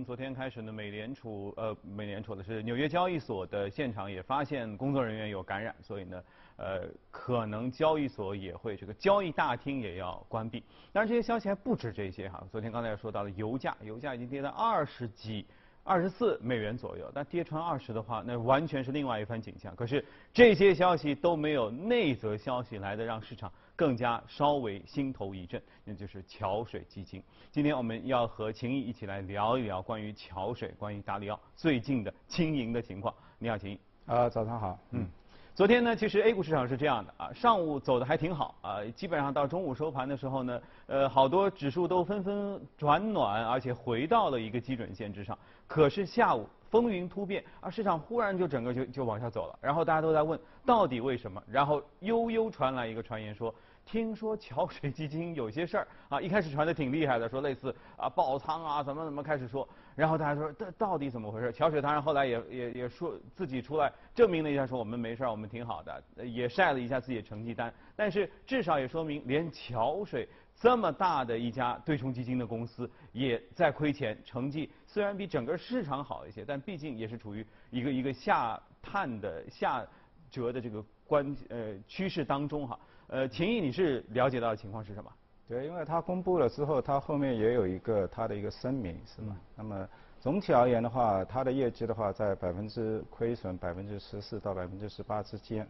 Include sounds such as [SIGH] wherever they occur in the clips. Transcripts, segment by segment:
从昨天开始呢，美联储呃，美联储的是纽约交易所的现场也发现工作人员有感染，所以呢，呃，可能交易所也会这个交易大厅也要关闭。当然，这些消息还不止这些哈。昨天刚才说到了油价，油价已经跌到二十几。二十四美元左右，但跌穿二十的话，那完全是另外一番景象。可是这些消息都没有那则消息来的让市场更加稍微心头一震，那就是桥水基金。今天我们要和秦毅一起来聊一聊关于桥水、关于达里奥最近的经营的情况。你好，秦毅。啊，早上好。嗯。昨天呢，其实 A 股市场是这样的啊，上午走的还挺好啊，基本上到中午收盘的时候呢，呃，好多指数都纷纷转暖，而且回到了一个基准线之上。可是下午风云突变，啊，市场忽然就整个就就往下走了，然后大家都在问到底为什么？然后悠悠传来一个传言说。听说桥水基金有些事儿啊，一开始传的挺厉害的，说类似啊爆仓啊怎么怎么开始说，然后大家说这到底怎么回事？桥水当然后来也也也说自己出来证明了一下，说我们没事儿，我们挺好的，也晒了一下自己的成绩单。但是至少也说明，连桥水这么大的一家对冲基金的公司也在亏钱，成绩虽然比整个市场好一些，但毕竟也是处于一个一个下探的下折的这个关呃趋势当中哈。呃，秦毅，你是了解到的情况是什么？对，因为他公布了之后，他后面也有一个他的一个声明，是吧？那么总体而言的话，他的业绩的话，在百分之亏损百分之十四到百分之十八之间，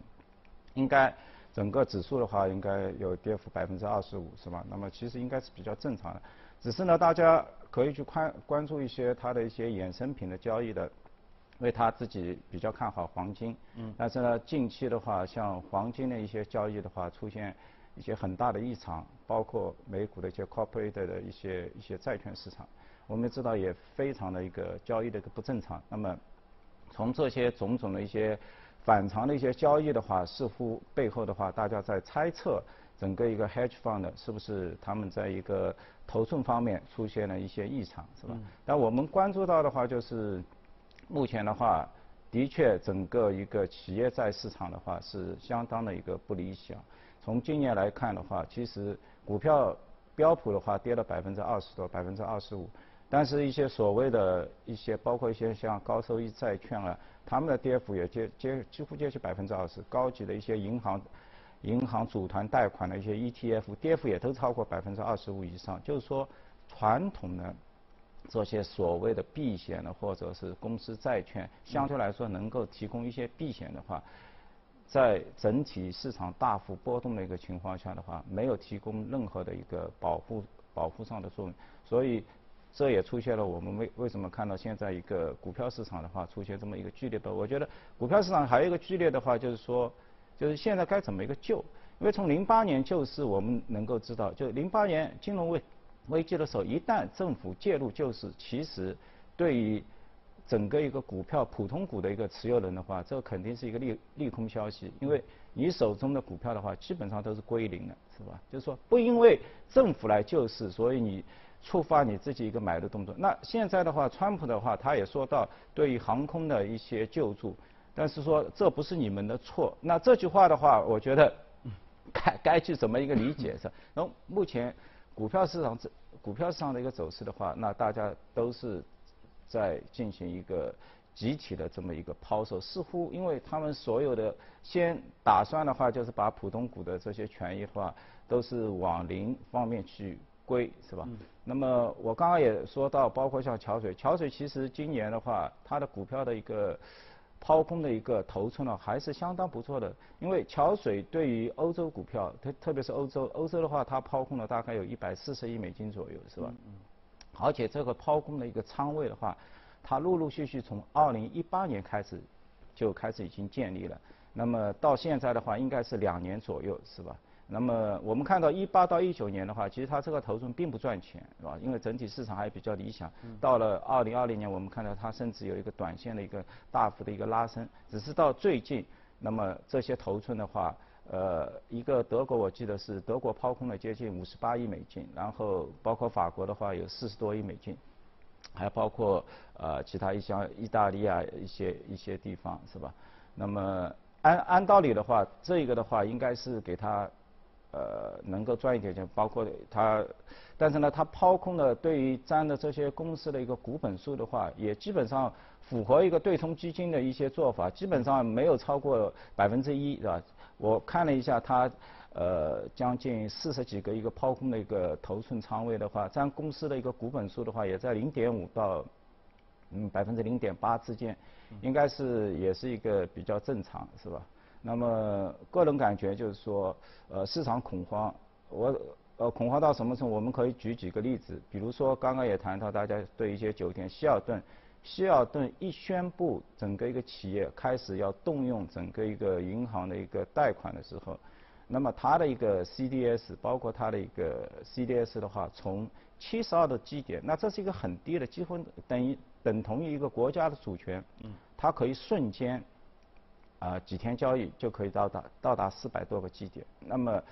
应该整个指数的话，应该有跌幅百分之二十五，是吧？那么其实应该是比较正常的，只是呢，大家可以去关关注一些它的一些衍生品的交易的。因为他自己比较看好黄金，嗯，但是呢，近期的话，像黄金的一些交易的话，出现一些很大的异常，包括美股的一些 corporate 的一些一些债券市场，我们知道也非常的一个交易的一个不正常。那么，从这些种种的一些反常的一些交易的话，似乎背后的话，大家在猜测整个一个 hedge fund 是不是他们在一个头寸方面出现了一些异常，是吧？但我们关注到的话就是。目前的话，的确整个一个企业债市场的话是相当的一个不理想。从今年来看的话，其实股票标普的话跌了百分之二十多，百分之二十五。但是，一些所谓的一些包括一些像高收益债券啊，他们的跌幅也接接几乎接近百分之二十。高级的一些银行银行组团贷款的一些 ETF，跌幅也都超过百分之二十五以上。就是说，传统的。这些所谓的避险的或者是公司债券，相对来说能够提供一些避险的话，在整体市场大幅波动的一个情况下的话，没有提供任何的一个保护保护上的作用，所以这也出现了我们为为什么看到现在一个股票市场的话出现这么一个剧烈的？我觉得股票市场还有一个剧烈的话，就是说，就是现在该怎么一个救？因为从零八年救市，我们能够知道，就零八年金融危。危机的时候，一旦政府介入救市，其实对于整个一个股票普通股的一个持有人的话，这肯定是一个利利空消息，因为你手中的股票的话，基本上都是归零的，是吧？就是说，不因为政府来救市，所以你触发你自己一个买的动作。那现在的话，川普的话，他也说到对于航空的一些救助，但是说这不是你们的错。那这句话的话，我觉得该该去怎么一个理解是？然后目前。股票市场这股票市场的一个走势的话，那大家都是在进行一个集体的这么一个抛售，似乎因为他们所有的先打算的话，就是把普通股的这些权益的话，都是往零方面去归，是吧？那么我刚刚也说到，包括像桥水，桥水其实今年的话，它的股票的一个。抛空的一个头寸呢，还是相当不错的。因为桥水对于欧洲股票，特特别是欧洲，欧洲的话，它抛空了大概有一百四十亿美金左右，是吧？嗯。而且这个抛空的一个仓位的话，它陆陆续续从二零一八年开始就开始已经建立了。那么到现在的话，应该是两年左右，是吧？那么我们看到一八到一九年的话，其实它这个头寸并不赚钱，是吧？因为整体市场还比较理想。到了二零二零年，我们看到它甚至有一个短线的一个大幅的一个拉升。只是到最近，那么这些头寸的话，呃，一个德国我记得是德国抛空了接近五十八亿美金，然后包括法国的话有四十多亿美金，还包括呃其他一些意大利啊一些一些地方，是吧？那么按按道理的话，这个的话应该是给它。呃能够赚一点钱，包括它，但是呢，它抛空的对于占的这些公司的一个股本数的话，也基本上符合一个对冲基金的一些做法，基本上没有超过百分之一，是吧？我看了一下它。呃，将近四十几个一个抛空的一个头寸仓位的话，占公司的一个股本数的话，也在零点五到嗯百分之零点八之间，应该是也是一个比较正常，是吧？那么个人感觉就是说，呃，市场恐慌，我呃恐慌到什么程度？我们可以举几个例子，比如说刚刚也谈到大家对一些酒店，希尔顿，希尔顿一宣布整个一个企业开始要动用整个一个银行的一个贷款的时候。那么它的一个 CDS，包括它的一个 CDS 的话，从七十二的基点，那这是一个很低的，几乎等于等同于一个国家的主权。嗯。它可以瞬间，啊几天交易就可以到达到达四百多个基点。那么，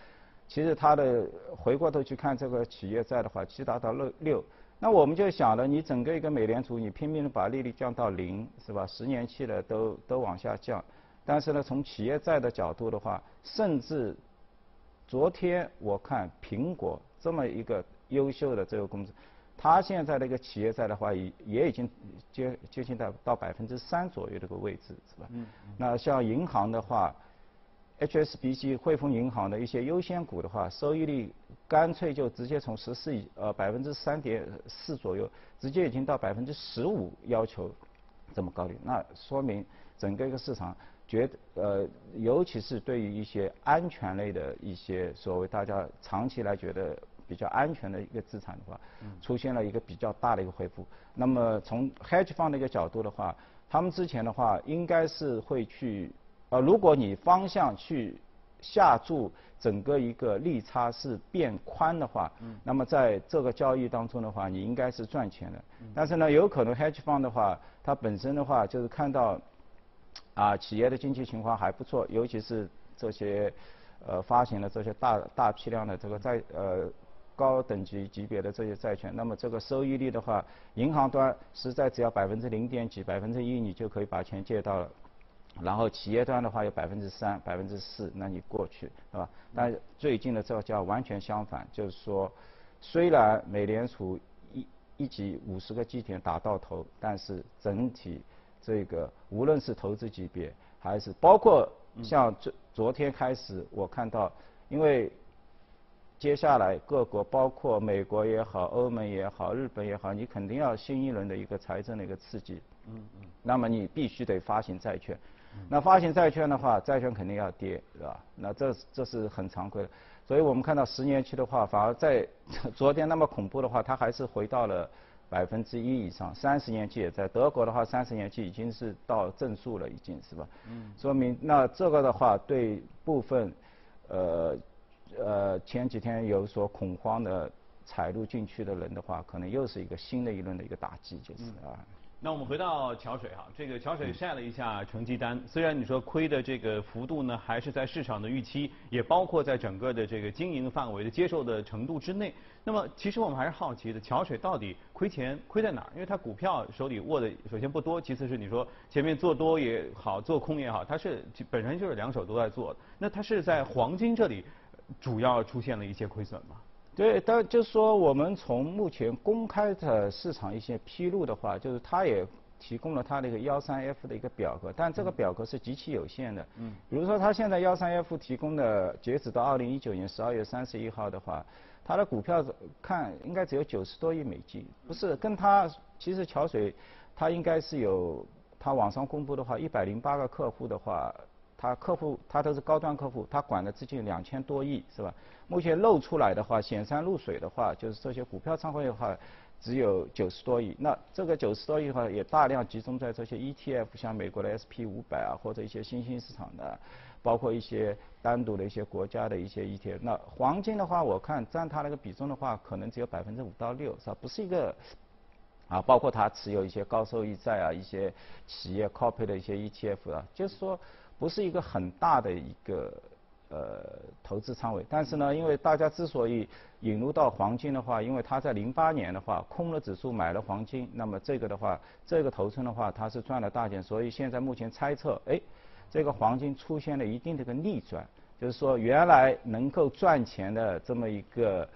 其实它的回过头去看这个企业债的话，其实达到六六。那我们就想了，你整个一个美联储，你拼命的把利率降到零，是吧？十年期的都都往下降，但是呢，从企业债的角度的话，甚至昨天我看苹果这么一个优秀的这个公司，它现在的一个企业债的话，也也已经接接近到到百分之三左右这个位置，是吧？嗯。那像银行的话，HSBC 汇丰银行的一些优先股的话，收益率干脆就直接从十四亿呃百分之三点四左右，直接已经到百分之十五要求这么高率，那说明整个一个市场。觉得呃，尤其是对于一些安全类的一些所谓大家长期来觉得比较安全的一个资产的话，出现了一个比较大的一个恢复。那么从 hedge fund 的一个角度的话，他们之前的话应该是会去呃，如果你方向去下注整个一个利差是变宽的话，那么在这个交易当中的话，你应该是赚钱的。但是呢，有可能 hedge fund 的话，它本身的话就是看到。啊，企业的经济情况还不错，尤其是这些呃发行的这些大大批量的这个债呃高等级级别的这些债券，那么这个收益率的话，银行端实在只要百分之零点几、百分之一，你就可以把钱借到了，然后企业端的话有百分之三、百分之四，那你过去是吧？但最近的这个叫完全相反，就是说，虽然美联储一一级五十个基点打到头，但是整体。这个无论是投资级别，还是包括像昨昨天开始，我看到，因为接下来各国包括美国也好、欧盟也好、日本也好，你肯定要新一轮的一个财政的一个刺激。嗯嗯。那么你必须得发行债券，那发行债券的话，债券肯定要跌，是吧？那这这是很常规的。所以我们看到十年期的话，反而在昨天那么恐怖的话，它还是回到了。百分之一以上，三十年期也在德国的话，三十年期已经是到正数了，已经是吧？嗯。说明那这个的话，对部分，呃，呃前几天有所恐慌的踩入进去的人的话，可能又是一个新的一轮的一个打击，就是啊。那我们回到桥水哈，这个桥水晒了一下成绩单，虽然你说亏的这个幅度呢，还是在市场的预期，也包括在整个的这个经营范围的接受的程度之内。那么，其实我们还是好奇的，桥水到底亏钱亏在哪儿？因为它股票手里握的首先不多，其次是你说前面做多也好，做空也好，它是本身就是两手都在做的。那它是在黄金这里主要出现了一些亏损吗？对，但就是说，我们从目前公开的市场一些披露的话，就是它也提供了它的一个幺三 F 的一个表格，但这个表格是极其有限的。嗯。比如说，它现在幺三 F 提供的，截止到二零一九年十二月三十一号的话，它的股票看应该只有九十多亿美金，不是跟它其实桥水，它应该是有它网上公布的话，一百零八个客户的话。他客户他都是高端客户，他管的资金两千多亿是吧？目前露出来的话，显山露水的话，就是这些股票仓位的话，只有九十多亿。那这个九十多亿的话，也大量集中在这些 ETF，像美国的 SP 五百啊，或者一些新兴市场的，包括一些单独的一些国家的一些 ETF。那黄金的话，我看占它那个比重的话，可能只有百分之五到六，是吧？不是一个啊，包括它持有一些高收益债啊，一些企业 copy 的一些 ETF 啊，就是说。不是一个很大的一个呃投资仓位，但是呢，因为大家之所以引入到黄金的话，因为它在零八年的话空了指数买了黄金，那么这个的话，这个头寸的话，它是赚了大钱，所以现在目前猜测，哎，这个黄金出现了一定的个逆转，就是说原来能够赚钱的这么一个，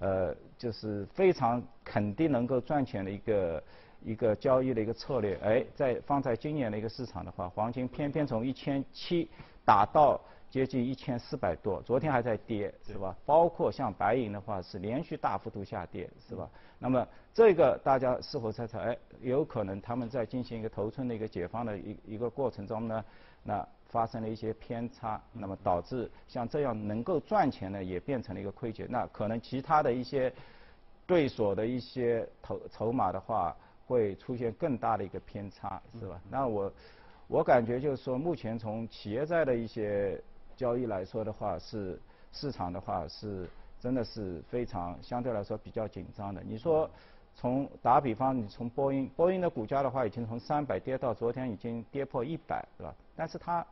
呃，就是非常肯定能够赚钱的一个一个交易的一个策略，哎，在放在今年的一个市场的话，黄金偏偏从一千七打到接近一千四百多，昨天还在跌，是吧？包括像白银的话是连续大幅度下跌，是吧？那么这个大家是否猜测？哎，有可能他们在进行一个头寸的一个解放的一一个过程中呢，那。发生了一些偏差，那么导致像这样能够赚钱的也变成了一个亏钱，那可能其他的一些对手的一些筹筹码的话，会出现更大的一个偏差，是吧？那我我感觉就是说，目前从企业债的一些交易来说的话，是市场的话是真的是非常相对来说比较紧张的。你说从打比方，你从波音，波音的股价的话，已经从三百跌到昨天已经跌破一百，是吧？但是它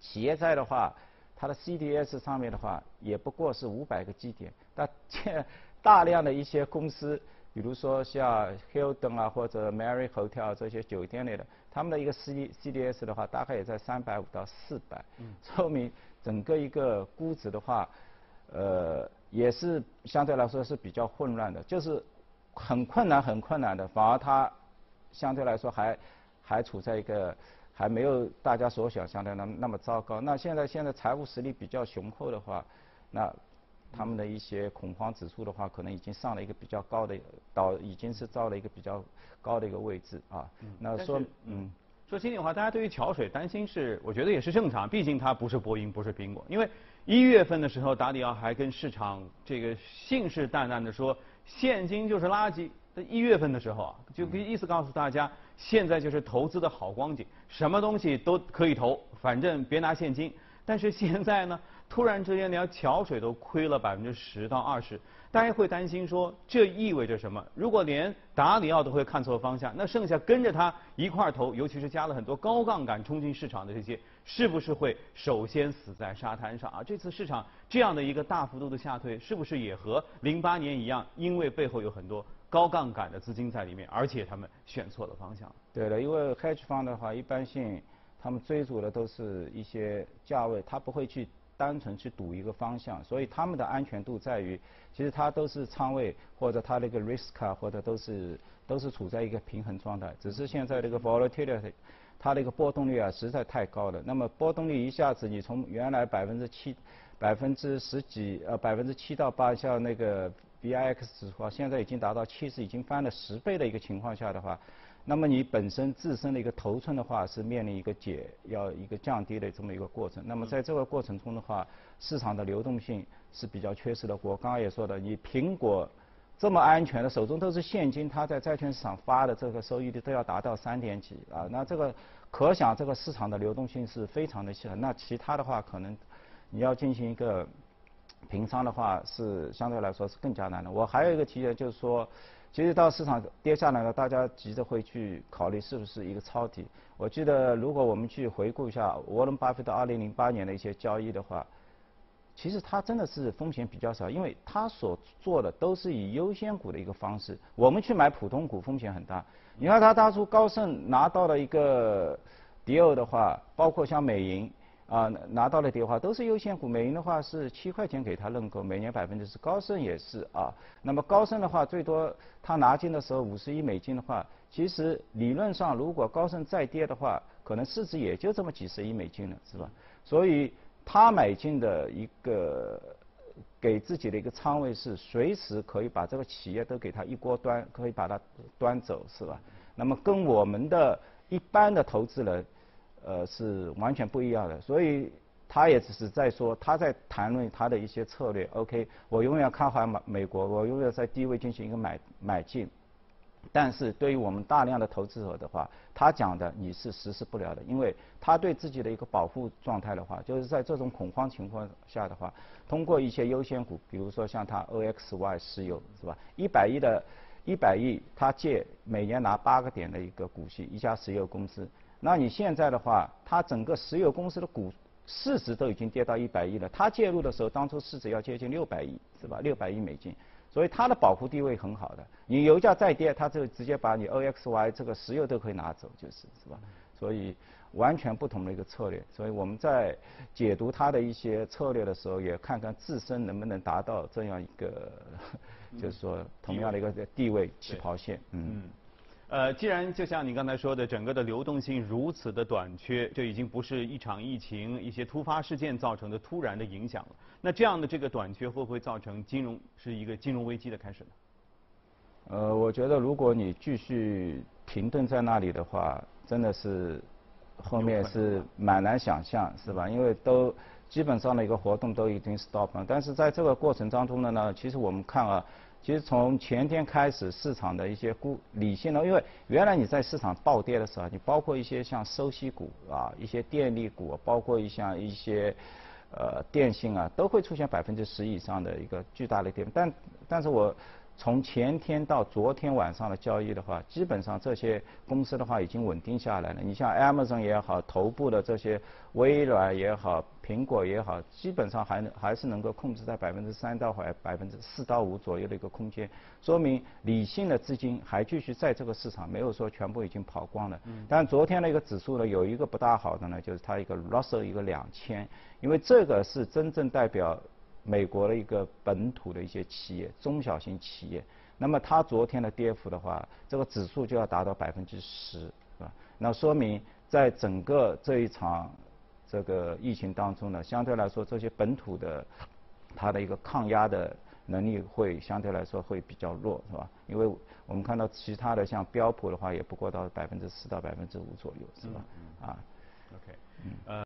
企业债的话，它的 CDS 上面的话，也不过是五百个基点。但 [LAUGHS] 大量的一些公司，比如说像 Hilton 啊或者 Marriott Hotel 这些酒店类的，他们的一个 C CDS 的话，大概也在三百五到四百。说明整个一个估值的话，呃，也是相对来说是比较混乱的，就是很困难很困难的，反而它相对来说还还处在一个。还没有大家所想象的那那么糟糕。那现在现在财务实力比较雄厚的话，那他们的一些恐慌指数的话，可能已经上了一个比较高的，到已经是到了一个比较高的一个位置啊。那说嗯，说心里话，大家对于桥水担心是，我觉得也是正常。毕竟它不是波音，不是苹果。因为一月份的时候，达里奥还跟市场这个信誓旦旦的说，现金就是垃圾。在一月份的时候啊，就意思告诉大家，现在就是投资的好光景，什么东西都可以投，反正别拿现金。但是现在呢，突然之间连桥水都亏了百分之十到二十。大家会担心说，这意味着什么？如果连达里奥都会看错方向，那剩下跟着他一块儿投，尤其是加了很多高杠杆冲进市场的这些，是不是会首先死在沙滩上啊？这次市场这样的一个大幅度的下退，是不是也和零八年一样？因为背后有很多高杠杆的资金在里面，而且他们选错了方向。对的，因为 hedge fund 的话，一般性他们追逐的都是一些价位，他不会去。单纯去赌一个方向，所以他们的安全度在于，其实它都是仓位或者它那个 risk 啊，或者都是都是处在一个平衡状态。只是现在这个 volatility，它那个波动率啊实在太高了。那么波动率一下子你从原来百分之七、百分之十几呃百分之七到八，像那个 VIX 指数啊，现在已经达到七十，已经翻了十倍的一个情况下的话。那么你本身自身的一个头寸的话，是面临一个解要一个降低的这么一个过程。那么在这个过程中的话，市场的流动性是比较缺失的。我刚刚也说的，你苹果这么安全的，手中都是现金，它在债券市场发的这个收益率都要达到三点几啊。那这个可想这个市场的流动性是非常的小。那其他的话，可能你要进行一个平仓的话，是相对来说是更加难的。我还有一个提议就是说。其实到市场跌下来了，大家急着会去考虑是不是一个抄底。我记得如果我们去回顾一下沃伦巴菲特2008年的一些交易的话，其实他真的是风险比较少，因为他所做的都是以优先股的一个方式。我们去买普通股风险很大。你看他当初高盛拿到了一个迪欧的话，包括像美银。啊，拿到了电话都是优先股。美银的话是七块钱给他认购，每年百分之十。高盛也是啊。那么高盛的话，最多他拿进的时候五十亿美金的话，其实理论上如果高盛再跌的话，可能市值也就这么几十亿美金了，是吧？所以他买进的一个给自己的一个仓位是随时可以把这个企业都给他一锅端，可以把它端走，是吧？那么跟我们的一般的投资人。呃，是完全不一样的，所以他也只是在说，他在谈论他的一些策略。OK，我永远看好美美国，我永远在低位进行一个买买进。但是对于我们大量的投资者的话，他讲的你是实施不了的，因为他对自己的一个保护状态的话，就是在这种恐慌情况下的话，通过一些优先股，比如说像他 OXY 石油是吧？一百亿的，一百亿，他借每年拿八个点的一个股息，一家石油公司。那你现在的话，它整个石油公司的股市值都已经跌到一百亿了。它介入的时候，当初市值要接近六百亿，是吧？六百亿美金，所以它的保护地位很好的。你油价再跌，它就直接把你 OXY 这个石油都可以拿走，就是，是吧？所以完全不同的一个策略。所以我们在解读它的一些策略的时候，也看看自身能不能达到这样一个，就是说同样的一个地位起跑线。嗯。呃，既然就像你刚才说的，整个的流动性如此的短缺，这已经不是一场疫情、一些突发事件造成的突然的影响了。那这样的这个短缺会不会造成金融是一个金融危机的开始呢？呃，我觉得如果你继续停顿在那里的话，真的是后面是蛮难想象，是吧？因为都基本上的一个活动都已经 stop 了。但是在这个过程当中呢，呢，其实我们看啊。其实从前天开始，市场的一些估理性的，因为原来你在市场暴跌的时候，你包括一些像收息股啊，一些电力股，包括一像一些呃电信啊，都会出现百分之十以上的一个巨大的跌。但但是我。从前天到昨天晚上的交易的话，基本上这些公司的话已经稳定下来了。你像 Amazon 也好，头部的这些微软也好，苹果也好，基本上还能还是能够控制在百分之三到百百分之四到五左右的一个空间，说明理性的资金还继续在这个市场，没有说全部已经跑光了。但昨天的一个指数呢，有一个不大好的呢，就是它一个 Russell 一个两千，因为这个是真正代表。美国的一个本土的一些企业，中小型企业，那么它昨天的跌幅的话，这个指数就要达到百分之十，是吧？那说明在整个这一场这个疫情当中呢，相对来说这些本土的它的一个抗压的能力会相对来说会比较弱，是吧？因为我们看到其他的像标普的话，也不过到百分之四到百分之五左右，是吧？啊，OK，呃。